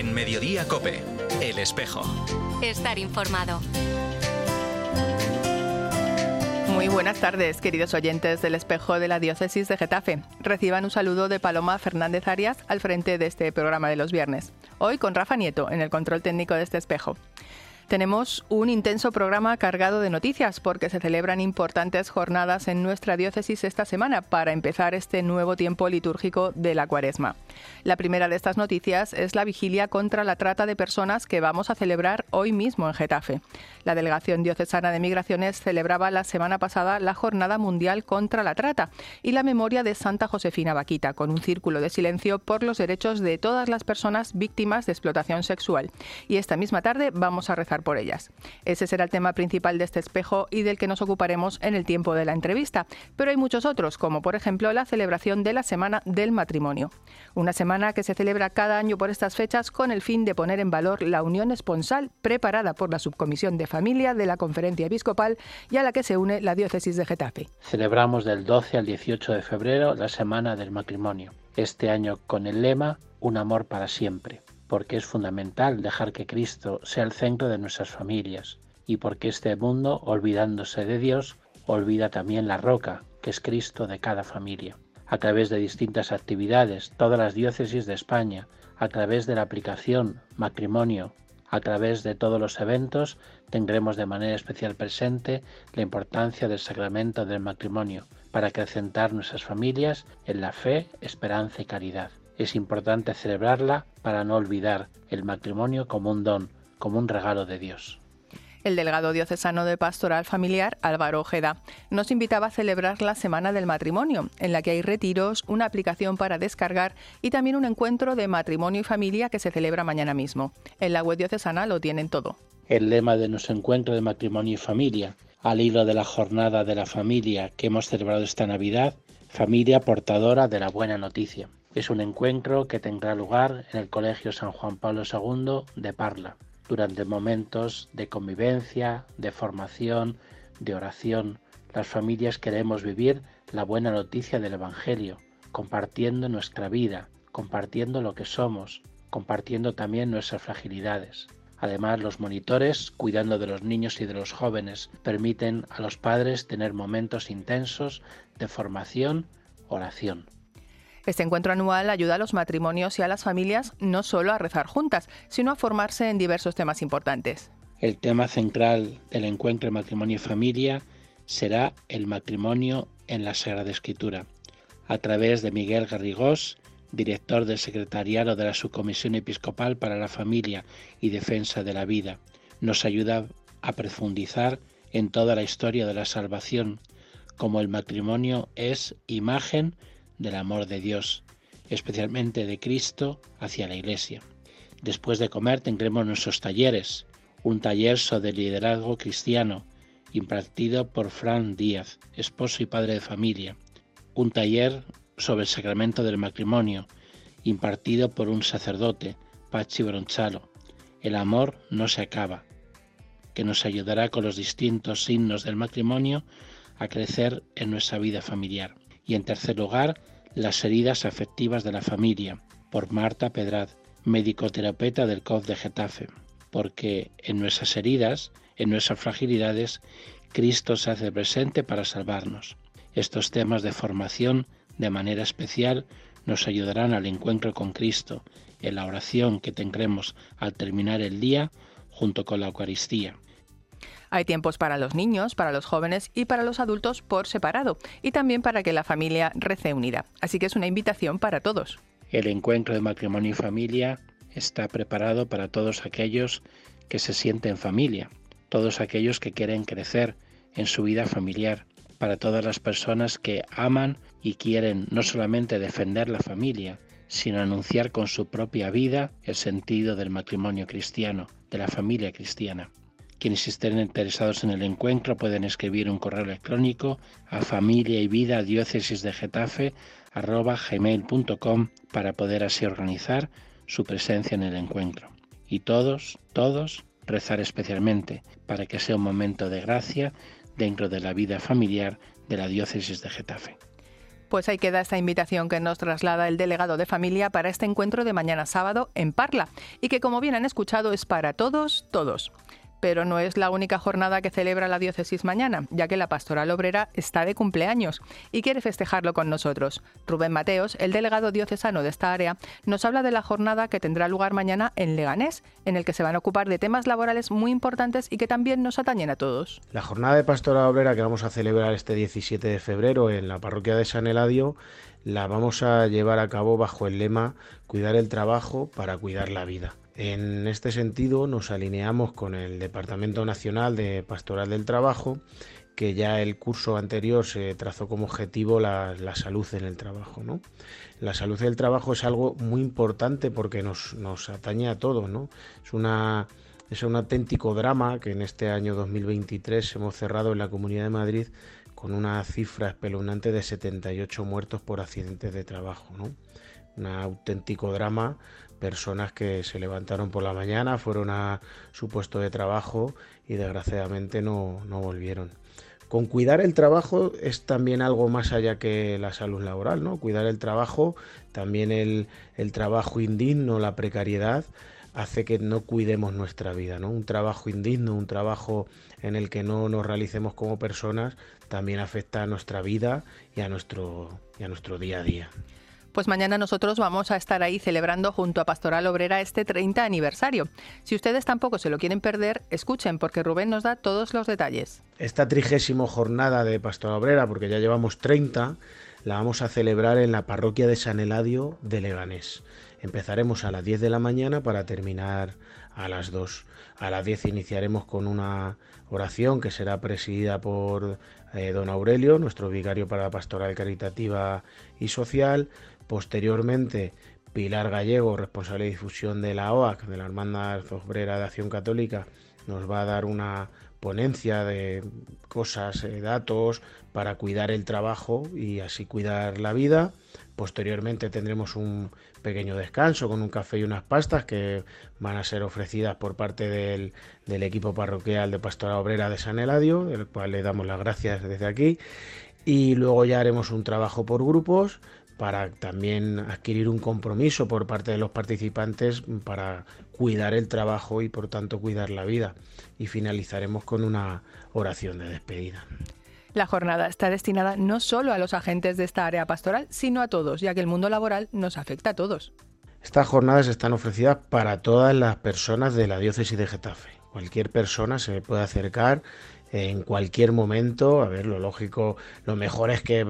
En Mediodía Cope, El Espejo. Estar informado. Muy buenas tardes, queridos oyentes del espejo de la diócesis de Getafe. Reciban un saludo de Paloma Fernández Arias al frente de este programa de los viernes. Hoy con Rafa Nieto en el control técnico de este espejo. Tenemos un intenso programa cargado de noticias porque se celebran importantes jornadas en nuestra diócesis esta semana para empezar este nuevo tiempo litúrgico de la cuaresma. La primera de estas noticias es la vigilia contra la trata de personas que vamos a celebrar hoy mismo en Getafe. La Delegación Diocesana de Migraciones celebraba la semana pasada la Jornada Mundial contra la Trata y la memoria de Santa Josefina Vaquita, con un círculo de silencio por los derechos de todas las personas víctimas de explotación sexual. Y esta misma tarde vamos a rezar por ellas. Ese será el tema principal de este espejo y del que nos ocuparemos en el tiempo de la entrevista. Pero hay muchos otros, como por ejemplo la celebración de la Semana del Matrimonio. Una semana que se celebra cada año por estas fechas con el fin de poner en valor la unión esponsal preparada por la Subcomisión de Familia de la Conferencia Episcopal y a la que se une la Diócesis de Getafe. Celebramos del 12 al 18 de febrero la Semana del Matrimonio. Este año con el lema Un amor para siempre porque es fundamental dejar que Cristo sea el centro de nuestras familias y porque este mundo, olvidándose de Dios, olvida también la roca, que es Cristo de cada familia. A través de distintas actividades, todas las diócesis de España, a través de la aplicación matrimonio, a través de todos los eventos, tendremos de manera especial presente la importancia del sacramento del matrimonio para acrecentar nuestras familias en la fe, esperanza y caridad es importante celebrarla para no olvidar el matrimonio como un don, como un regalo de Dios. El delegado diocesano de Pastoral Familiar, Álvaro Ojeda, nos invitaba a celebrar la Semana del Matrimonio, en la que hay retiros, una aplicación para descargar y también un encuentro de matrimonio y familia que se celebra mañana mismo. En la web diocesana lo tienen todo. El lema de nuestro encuentro de matrimonio y familia, al hilo de la jornada de la familia que hemos celebrado esta Navidad, familia portadora de la buena noticia. Es un encuentro que tendrá lugar en el Colegio San Juan Pablo II de Parla, durante momentos de convivencia, de formación, de oración. Las familias queremos vivir la buena noticia del Evangelio, compartiendo nuestra vida, compartiendo lo que somos, compartiendo también nuestras fragilidades. Además, los monitores, cuidando de los niños y de los jóvenes, permiten a los padres tener momentos intensos de formación, oración. Este encuentro anual ayuda a los matrimonios y a las familias no solo a rezar juntas, sino a formarse en diversos temas importantes. El tema central del encuentro matrimonio y familia será el matrimonio en la Sagrada Escritura, a través de Miguel Garrigós, director del Secretariado de la Subcomisión Episcopal para la Familia y Defensa de la Vida. Nos ayuda a profundizar en toda la historia de la salvación, como el matrimonio es imagen del amor de Dios, especialmente de Cristo hacia la Iglesia. Después de comer tendremos nuestros talleres, un taller sobre liderazgo cristiano, impartido por Fran Díaz, esposo y padre de familia, un taller sobre el sacramento del matrimonio, impartido por un sacerdote, Pachi Bronchalo. El amor no se acaba, que nos ayudará con los distintos signos del matrimonio a crecer en nuestra vida familiar. Y en tercer lugar, las heridas afectivas de la familia, por Marta Pedrad, médico-terapeuta del COF de Getafe, porque en nuestras heridas, en nuestras fragilidades, Cristo se hace presente para salvarnos. Estos temas de formación, de manera especial, nos ayudarán al encuentro con Cristo, en la oración que tendremos al terminar el día junto con la Eucaristía. Hay tiempos para los niños, para los jóvenes y para los adultos por separado, y también para que la familia rece unida. Así que es una invitación para todos. El encuentro de matrimonio y familia está preparado para todos aquellos que se sienten familia, todos aquellos que quieren crecer en su vida familiar, para todas las personas que aman y quieren no solamente defender la familia, sino anunciar con su propia vida el sentido del matrimonio cristiano, de la familia cristiana. Quienes estén interesados en el encuentro pueden escribir un correo electrónico a familia y vida diócesis de Getafe gmail.com para poder así organizar su presencia en el encuentro. Y todos, todos, rezar especialmente para que sea un momento de gracia dentro de la vida familiar de la diócesis de Getafe. Pues ahí queda esta invitación que nos traslada el delegado de familia para este encuentro de mañana sábado en Parla y que como bien han escuchado es para todos, todos pero no es la única jornada que celebra la diócesis mañana, ya que la pastoral obrera está de cumpleaños y quiere festejarlo con nosotros. Rubén Mateos, el delegado diocesano de esta área, nos habla de la jornada que tendrá lugar mañana en Leganés, en el que se van a ocupar de temas laborales muy importantes y que también nos atañen a todos. La jornada de pastoral obrera que vamos a celebrar este 17 de febrero en la parroquia de San Eladio la vamos a llevar a cabo bajo el lema Cuidar el trabajo para cuidar la vida. En este sentido nos alineamos con el Departamento Nacional de Pastoral del Trabajo, que ya el curso anterior se trazó como objetivo la, salud en el trabajo. ¿no? La salud del trabajo es algo muy importante porque nos, atañe a todos. Es, un auténtico drama que en este año 2023 hemos cerrado en la Comunidad de Madrid con una cifra espeluznante de 78 muertos por accidentes de trabajo. Un auténtico drama personas que se levantaron por la mañana, fueron a su puesto de trabajo y desgraciadamente no, volvieron. Con cuidar el trabajo es también algo más allá que la salud laboral, ¿no? Cuidar el trabajo, también el, el trabajo indigno, la precariedad, hace que no cuidemos nuestra vida, ¿no? Un trabajo indigno, un trabajo en el que no nos realicemos como personas, también afecta a nuestra vida y a nuestro, y a nuestro día a día. Pues mañana nosotros vamos a estar ahí celebrando junto a Pastoral Obrera este 30 aniversario. Si ustedes tampoco se lo quieren perder, escuchen porque Rubén nos da todos los detalles. Esta trigésimo jornada de Pastoral Obrera, porque ya llevamos 30, la vamos a celebrar en la parroquia de San Eladio de Leganés. Empezaremos a las 10 de la mañana para terminar a las 2. A las 10 iniciaremos con una oración que será presidida por eh, don Aurelio, nuestro vicario para la pastoral caritativa y social. Posteriormente, Pilar Gallego, responsable de difusión de la OAC, de la Hermandad Obrera de Acción Católica, nos va a dar una ponencia de cosas, eh, datos para cuidar el trabajo y así cuidar la vida. Posteriormente tendremos un pequeño descanso con un café y unas pastas que van a ser ofrecidas por parte del, del equipo parroquial de Pastora Obrera de San Eladio, del cual le damos las gracias desde aquí. Y luego ya haremos un trabajo por grupos para también adquirir un compromiso por parte de los participantes para cuidar el trabajo y por tanto cuidar la vida. Y finalizaremos con una oración de despedida. La jornada está destinada no solo a los agentes de esta área pastoral, sino a todos, ya que el mundo laboral nos afecta a todos. Estas jornadas están ofrecidas para todas las personas de la diócesis de Getafe. Cualquier persona se puede acercar en cualquier momento. A ver, lo lógico, lo mejor es que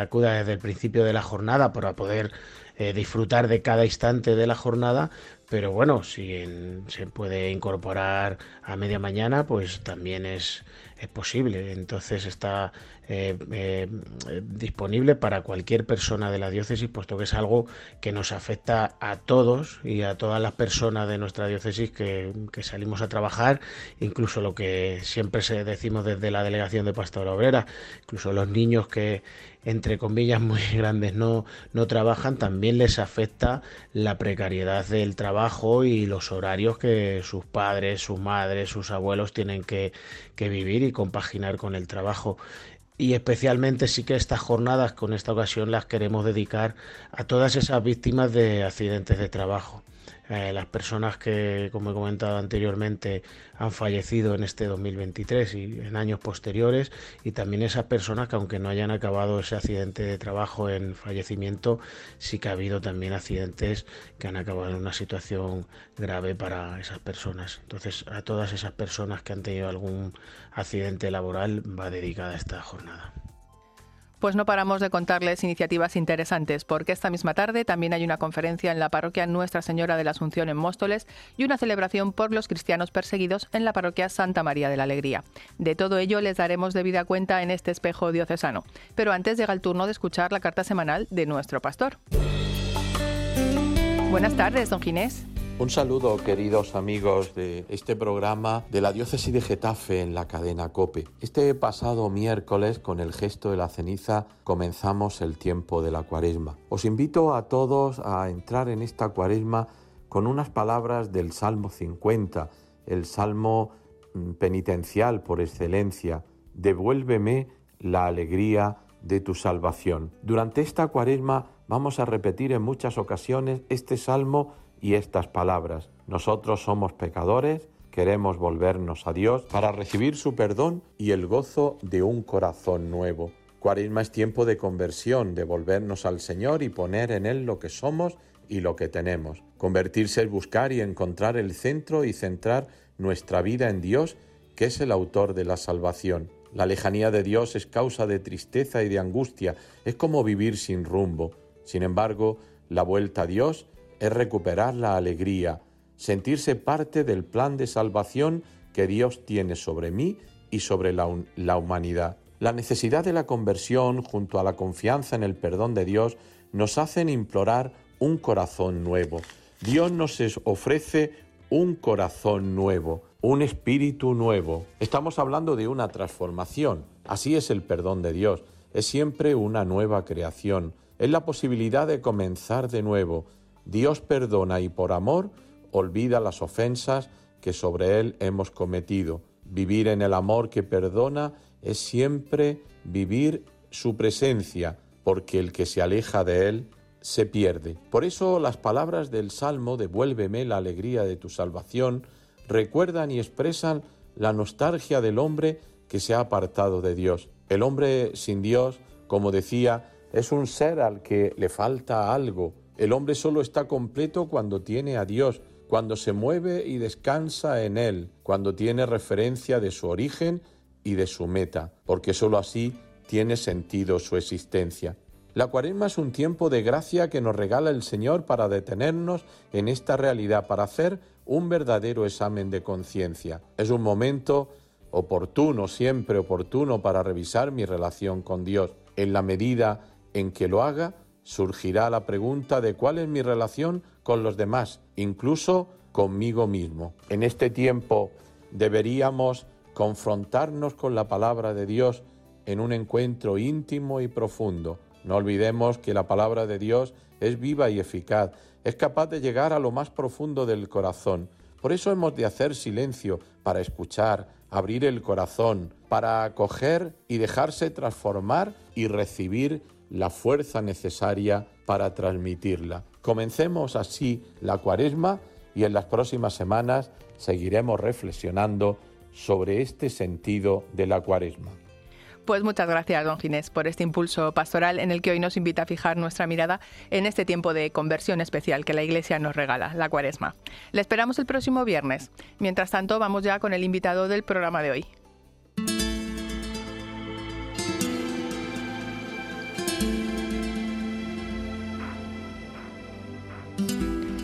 acuda desde el principio de la jornada para poder eh, disfrutar de cada instante de la jornada. Pero bueno, si se puede incorporar a media mañana, pues también es, es posible. Entonces está eh, eh, disponible para cualquier persona de la diócesis, puesto que es algo que nos afecta a todos y a todas las personas de nuestra diócesis que, salimos a trabajar, incluso lo que siempre se decimos desde la delegación de Pastora Obrera, incluso los niños que entre comillas muy grandes no, no trabajan, también les afecta la precariedad del trabajo y los horarios que sus padres, sus madres, sus abuelos tienen que, que vivir y compaginar con el trabajo y especialmente sí que estas jornadas con esta ocasión las queremos dedicar a todas esas víctimas de accidentes de trabajo. Eh, las personas que, como he comentado anteriormente, han fallecido en este 2023 y en años posteriores, y también esas personas que, aunque no hayan acabado ese accidente de trabajo en fallecimiento, sí que ha habido también accidentes que han acabado en una situación grave para esas personas. Entonces, a todas esas personas que han tenido algún accidente laboral va dedicada esta jornada. Pues no paramos de contarles iniciativas interesantes, porque esta misma tarde también hay una conferencia en la parroquia Nuestra Señora de la Asunción en Móstoles y una celebración por los cristianos perseguidos en la parroquia Santa María de la Alegría. De todo ello les daremos debida cuenta en este espejo diocesano. Pero antes llega el turno de escuchar la carta semanal de nuestro pastor. Buenas tardes, don Ginés. Un saludo, queridos amigos de este programa de la diócesis de Getafe en la cadena Cope. Este pasado miércoles, con el gesto de la ceniza, comenzamos el tiempo de la cuaresma. Os invito a todos a entrar en esta cuaresma con unas palabras del Salmo 50, el Salmo mm, penitencial por excelencia. Devuélveme la alegría de tu salvación. Durante esta cuaresma vamos a repetir en muchas ocasiones este salmo y estas palabras. Nosotros somos pecadores, queremos volvernos a Dios para recibir su perdón y el gozo de un corazón nuevo. Cuaresma es tiempo de conversión, de volvernos al Señor y poner en Él lo que somos y lo que tenemos. Convertirse es buscar y encontrar el centro y centrar nuestra vida en Dios, que es el autor de la salvación. La lejanía de Dios es causa de tristeza y de angustia, es como vivir sin rumbo. Sin embargo, la vuelta a Dios es recuperar la alegría, sentirse parte del plan de salvación que Dios tiene sobre mí y sobre la, humanidad. La necesidad de la conversión junto a la confianza en el perdón de Dios nos hacen implorar un corazón nuevo. Dios nos ofrece un corazón nuevo, un espíritu nuevo. Estamos hablando de una transformación. Así es el perdón de Dios. Es siempre una nueva creación. Es la posibilidad de comenzar de nuevo. Dios perdona y por amor olvida las ofensas que sobre Él hemos cometido. Vivir en el amor que perdona es siempre vivir su presencia, porque el que se aleja de Él se pierde. Por eso las palabras del Salmo, devuélveme la alegría de tu salvación, recuerdan y expresan la nostalgia del hombre que se ha apartado de Dios. El hombre sin Dios, como decía, es un ser al que le falta algo. El hombre solo está completo cuando tiene a Dios, cuando se mueve y descansa en Él, cuando tiene referencia de su origen y de su meta, porque sólo así tiene sentido su existencia. La cuaresma es un tiempo de gracia que nos regala el Señor para detenernos en esta realidad, para hacer un verdadero examen de conciencia. Es un momento oportuno, siempre oportuno, para revisar mi relación con Dios. En la medida en que lo haga, surgirá la pregunta de cuál es mi relación con los demás, incluso conmigo mismo. En este tiempo deberíamos confrontarnos con la palabra de Dios en un encuentro íntimo y profundo no olvidemos que la palabra de Dios es viva y eficaz, es capaz de llegar a lo más profundo del corazón. Por eso hemos de hacer silencio para escuchar, abrir el corazón, para acoger y dejarse transformar y recibir la fuerza necesaria para transmitirla. Comencemos así la cuaresma y en las próximas semanas seguiremos reflexionando sobre este sentido de la cuaresma. Pues muchas gracias, don Ginés, por este impulso pastoral en el que hoy nos invita a fijar nuestra mirada en este tiempo de conversión especial que la Iglesia nos regala, la cuaresma. Le esperamos el próximo viernes. Mientras tanto, vamos ya con el invitado del programa de hoy.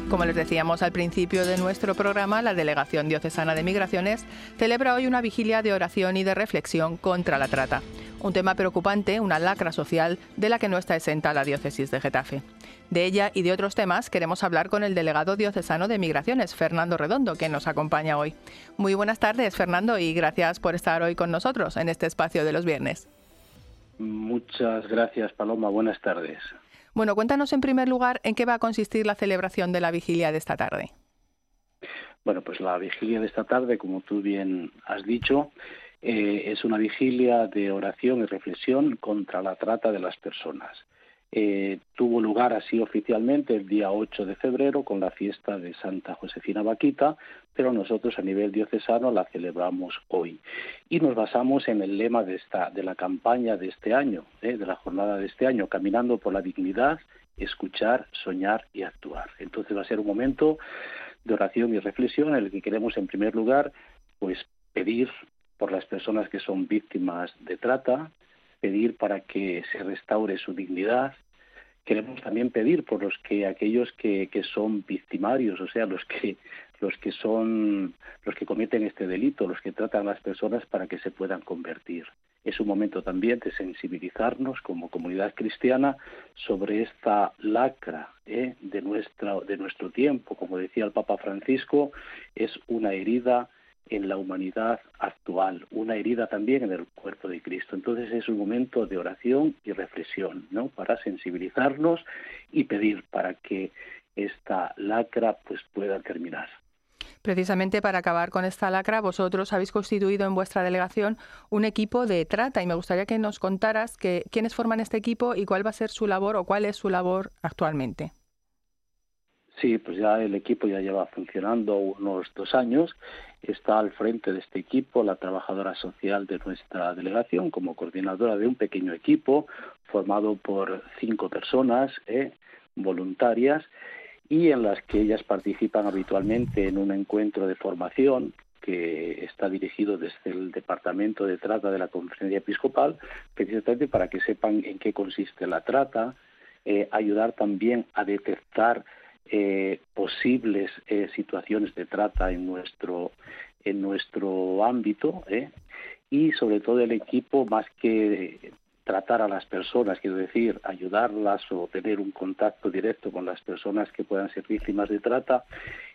Como les decíamos al principio de nuestro programa, la Delegación Diocesana de Migraciones celebra hoy una vigilia de oración y de reflexión contra la trata. Un tema preocupante, una lacra social de la que no está exenta la diócesis de Getafe. De ella y de otros temas queremos hablar con el delegado diocesano de Migraciones, Fernando Redondo, que nos acompaña hoy. Muy buenas tardes, Fernando, y gracias por estar hoy con nosotros en este espacio de los viernes. Muchas gracias, Paloma. Buenas tardes. Bueno, cuéntanos en primer lugar en qué va a consistir la celebración de la vigilia de esta tarde. Bueno, pues la vigilia de esta tarde, como tú bien has dicho, eh, es una vigilia de oración y reflexión contra la trata de las personas. Eh, tuvo lugar así oficialmente el día 8 de febrero con la fiesta de Santa Josefina Vaquita, pero nosotros a nivel diocesano la celebramos hoy. Y nos basamos en el lema de, esta, de la campaña de este año, eh, de la jornada de este año, caminando por la dignidad, escuchar, soñar y actuar. Entonces va a ser un momento de oración y reflexión en el que queremos en primer lugar pues pedir por las personas que son víctimas de trata, pedir para que se restaure su dignidad, queremos también pedir por los que aquellos que, que son victimarios, o sea, los que los que son los que cometen este delito, los que tratan a las personas para que se puedan convertir. Es un momento también de sensibilizarnos como comunidad cristiana sobre esta lacra ¿eh? de nuestra de nuestro tiempo, como decía el Papa Francisco, es una herida en la humanidad actual, una herida también en el cuerpo de Cristo. Entonces es un momento de oración y reflexión, ¿no? Para sensibilizarnos y pedir para que esta lacra pues pueda terminar. Precisamente para acabar con esta lacra, vosotros habéis constituido en vuestra delegación un equipo de trata y me gustaría que nos contaras que, quiénes forman este equipo y cuál va a ser su labor o cuál es su labor actualmente. Sí, pues ya el equipo ya lleva funcionando unos dos años. Está al frente de este equipo la trabajadora social de nuestra delegación como coordinadora de un pequeño equipo formado por cinco personas eh, voluntarias y en las que ellas participan habitualmente en un encuentro de formación que está dirigido desde el Departamento de Trata de la Conferencia Episcopal, precisamente para que sepan en qué consiste la trata, eh, ayudar también a detectar eh, posibles eh, situaciones de trata en nuestro en nuestro ámbito ¿eh? y sobre todo el equipo más que tratar a las personas, quiero decir, ayudarlas o tener un contacto directo con las personas que puedan ser víctimas de trata,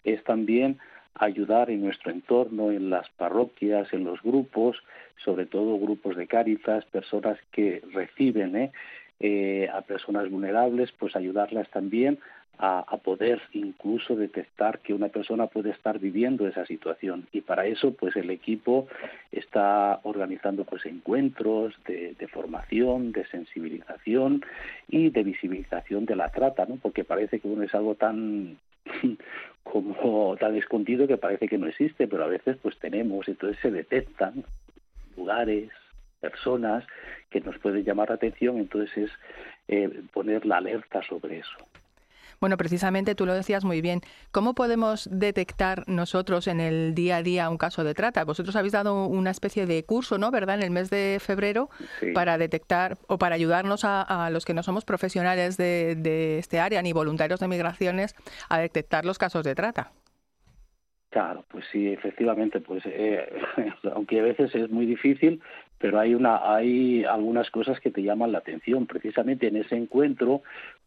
es también ayudar en nuestro entorno, en las parroquias, en los grupos, sobre todo grupos de cáritas, personas que reciben ¿eh? Eh, a personas vulnerables, pues ayudarlas también a, poder incluso detectar que una persona puede estar viviendo esa situación. Y para eso pues el equipo está organizando pues encuentros de, formación de sensibilización y de visibilización de la trata no porque parece que uno es algo tan como tan escondido que parece que no existe pero a veces pues tenemos entonces se detectan lugares personas que nos pueden llamar la atención entonces es eh, poner la alerta sobre eso bueno, precisamente tú lo decías muy bien. ¿Cómo podemos detectar nosotros en el día a día un caso de trata? Vosotros habéis dado una especie de curso, ¿no? ¿Verdad? En el mes de febrero para detectar o para ayudarnos a, los que no somos profesionales de, este área ni voluntarios de migraciones a detectar los casos de trata. Claro, pues sí, efectivamente, pues eh, aunque a veces es muy difícil, pero hay una, hay algunas cosas que te llaman la atención. Precisamente en ese encuentro,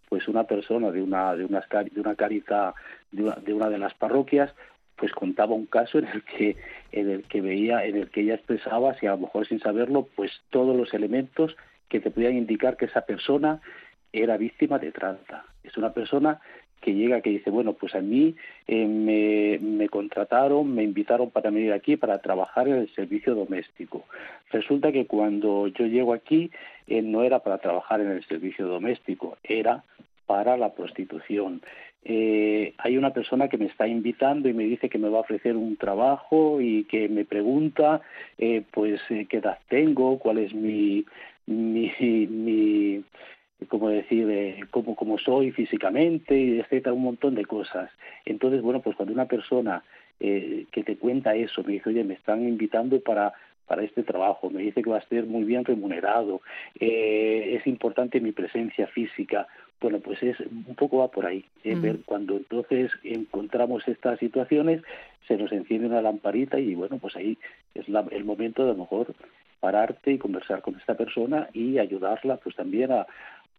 pues una persona de una de una de una carita de una, de las parroquias pues contaba un caso en el que en el que veía en el que ella expresaba si a lo mejor sin saberlo pues todos los elementos que te podían indicar que esa persona era víctima de trata es una persona que llega que dice bueno pues a mí eh, me, contrataron me invitaron para venir aquí para trabajar en el servicio doméstico resulta que cuando yo llego aquí eh, no era para trabajar en el servicio doméstico era para la prostitución. Eh, hay una persona que me está invitando y me dice que me va a ofrecer un trabajo y que me pregunta pues qué edad tengo, cuál es mi, mi como decir, eh, cómo, cómo soy físicamente, etcétera, un montón de cosas. Entonces, bueno, pues cuando una persona eh, que te cuenta eso, me dice, oye, me están invitando para para este trabajo, me dice que va a ser muy bien remunerado, eh, es importante mi presencia física, bueno, pues es un poco va por ahí. ¿eh? ver cuando entonces encontramos estas situaciones, se nos enciende una lamparita y bueno, pues ahí es el momento de a lo mejor pararte y conversar con esta persona y ayudarla pues también a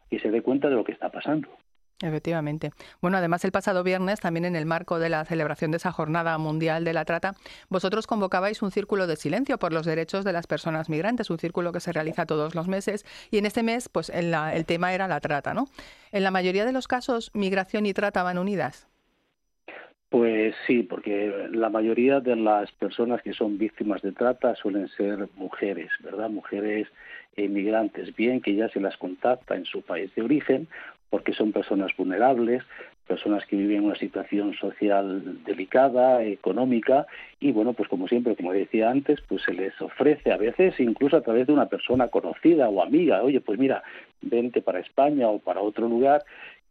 que se dé cuenta de lo que está pasando. Efectivamente. Bueno, además el pasado viernes, también en el marco de la celebración de esa Jornada Mundial de la Trata, vosotros convocabais un círculo de silencio por los derechos de las personas migrantes, un círculo que se realiza todos los meses y en este mes, pues el tema era la trata, ¿no? En la mayoría de los casos, migración y trata van unidas. Pues sí, porque la mayoría de las personas que son víctimas de trata suelen ser mujeres, ¿verdad? Mujeres inmigrantes, bien que ya se las contacta en su país de origen porque son personas vulnerables, personas que viven una situación social delicada, económica, y bueno, pues como siempre, como decía antes, pues se les ofrece a veces incluso a través de una persona conocida o amiga, oye, pues mira, vente para España o para otro lugar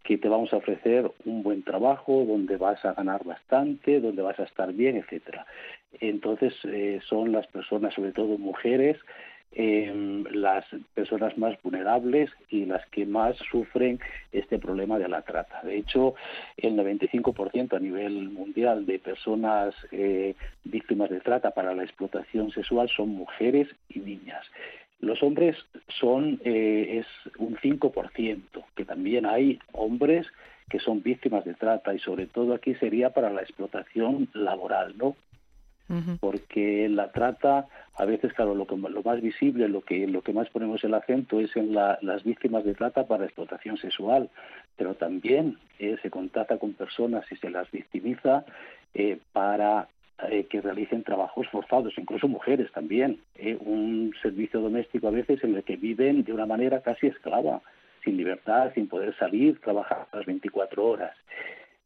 que te vamos a ofrecer un buen trabajo, donde vas a ganar bastante, donde vas a estar bien, etcétera. Entonces eh, son las personas, sobre todo mujeres, eh, las personas más vulnerables y las que más sufren este problema de la trata. De hecho, el 95% a nivel mundial de personas eh, víctimas de trata para la explotación sexual son mujeres y niñas. Los hombres son eh, es un 5%, que también hay hombres que son víctimas de trata y sobre todo aquí sería para la explotación laboral, ¿no? Porque la trata a veces claro lo, lo más visible lo que lo que más ponemos el acento es en las víctimas de trata para explotación sexual pero también eh, se contacta con personas y se las victimiza eh, para eh, que realicen trabajos forzados, incluso mujeres también. Un servicio doméstico a veces en el que viven de una manera casi esclava, sin libertad, sin poder salir, trabajar las 24 horas.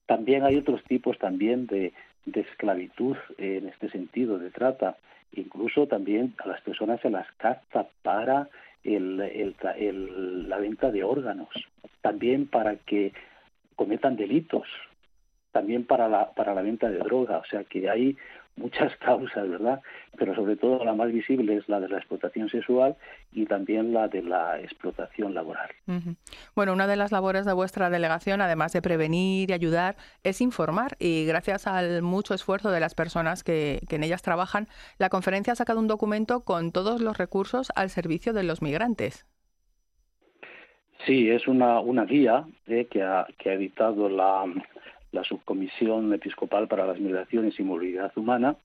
También hay otros tipos también de, de esclavitud en este sentido, de trata. Incluso también a las personas se las capta para el, el, la venta de órganos, también para que cometan delitos, también para la, para la venta de droga. O sea que hay muchas causas, ¿verdad? Pero sobre todo la más visible es la de la explotación sexual y también la de la explotación laboral. Bueno, una de las labores de vuestra delegación, además de prevenir y ayudar, es informar y gracias al mucho esfuerzo de las personas que, en ellas trabajan, la conferencia ha sacado un documento con todos los recursos al servicio de los migrantes. Sí, es una, una guía eh, que, ha, que ha editado la, la Subcomisión Episcopal para las Migraciones y Movilidad Humana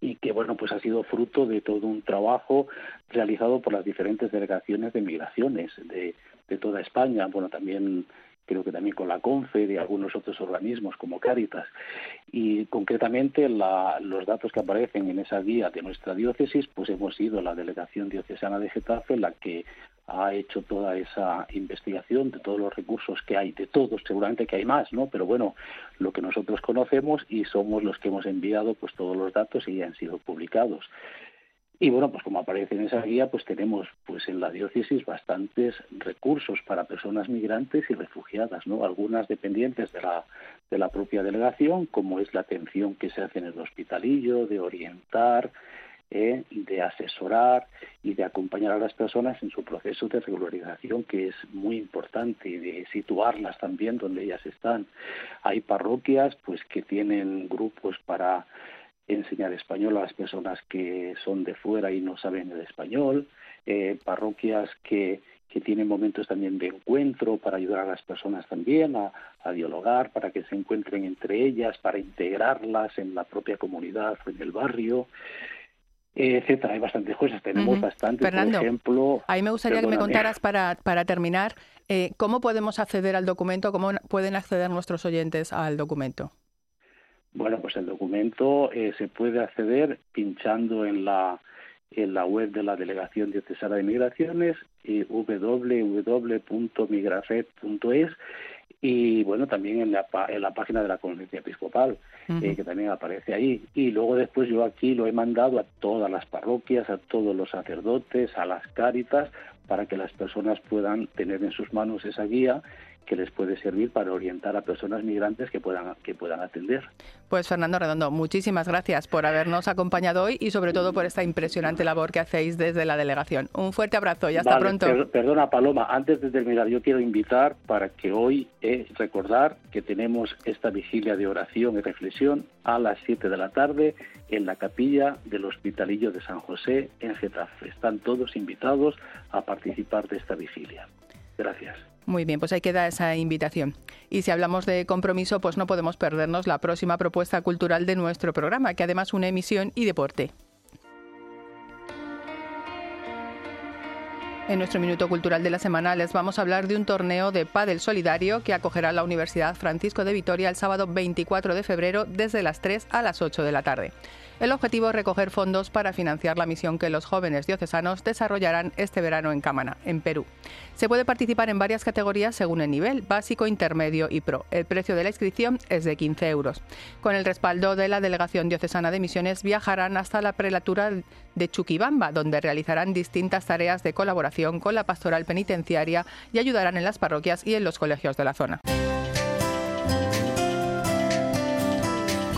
y que bueno pues ha sido fruto de todo un trabajo realizado por las diferentes delegaciones de migraciones de, de toda España bueno también creo que también con la CONFE y algunos otros organismos como Cáritas. Y concretamente los datos que aparecen en esa guía de nuestra diócesis, pues hemos sido la Delegación Diocesana de Getafe la que ha hecho toda esa investigación de todos los recursos que hay, de todos, seguramente que hay más, ¿no? Pero bueno, lo que nosotros conocemos y somos los que hemos enviado pues todos los datos y han sido publicados. Y bueno, pues como aparece en esa guía, pues tenemos pues en la diócesis bastantes recursos para personas migrantes y refugiadas, ¿no? Algunas dependientes de la de la propia delegación, como es la atención que se hace en el hospitalillo, de orientar, ¿eh? de asesorar y de acompañar a las personas en su proceso de regularización, que es muy importante, y de situarlas también donde ellas están. Hay parroquias pues que tienen grupos para enseñar español a las personas que son de fuera y no saben el español, eh, parroquias que, que tienen momentos también de encuentro para ayudar a las personas también a, a, dialogar, para que se encuentren entre ellas, para integrarlas en la propia comunidad en el barrio etcétera. Hay bastantes cosas, tenemos bastante, Fernando, por ejemplo... Ahí me gustaría que me contaras para, para terminar, eh, ¿cómo podemos acceder al documento? ¿Cómo pueden acceder nuestros oyentes al documento? Bueno, pues el documento eh, se puede acceder pinchando en la en la web de la Delegación Diocesana de Migraciones, eh, www.migrafed.es y bueno, también en la, en la página de la Conferencia Episcopal, eh, que también aparece ahí. Y luego después yo aquí lo he mandado a todas las parroquias, a todos los sacerdotes, a las cáritas, para que las personas puedan tener en sus manos esa guía que les puede servir para orientar a personas migrantes que puedan, que puedan atender. Pues Fernando Redondo, muchísimas gracias por habernos acompañado hoy y sobre todo por esta impresionante labor que hacéis desde la delegación. Un fuerte abrazo y hasta pronto. perdona Paloma, antes de terminar yo quiero invitar para que hoy es recordar que tenemos esta vigilia de oración y reflexión a las 7 de la tarde en la capilla del Hospitalillo de San José en Getafe. Están todos invitados a participar de esta vigilia. Gracias. Muy bien, pues ahí queda esa invitación. Y si hablamos de compromiso, pues no podemos perdernos la próxima propuesta cultural de nuestro programa, que además une emisión y deporte. En nuestro minuto cultural de la semana les vamos a hablar de un torneo de pádel solidario que acogerá la Universidad Francisco de Vitoria el sábado 24 de febrero desde las 3 a las 8 de la tarde. El objetivo es recoger fondos para financiar la misión que los jóvenes diocesanos desarrollarán este verano en Cámara, en Perú. Se puede participar en varias categorías según el nivel, básico, intermedio y pro. El precio de la inscripción es de 15 euros. Con el respaldo de la Delegación Diocesana de Misiones viajarán hasta la prelatura de Chuquibamba, donde realizarán distintas tareas de colaboración con la pastoral penitenciaria y ayudarán en las parroquias y en los colegios de la zona.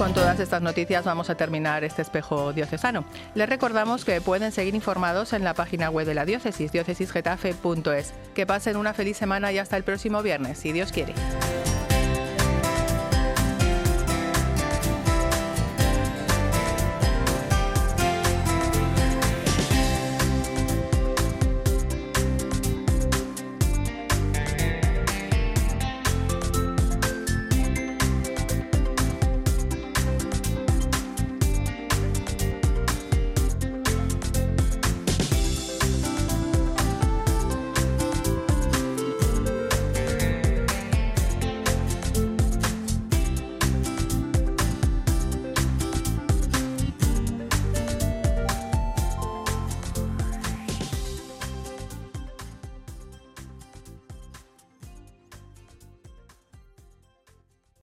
Con todas estas noticias vamos a terminar este espejo diocesano. Les recordamos que pueden seguir informados en la página web de la diócesis, diócesisgetafe.es. Que pasen una feliz semana y hasta el próximo viernes, si Dios quiere.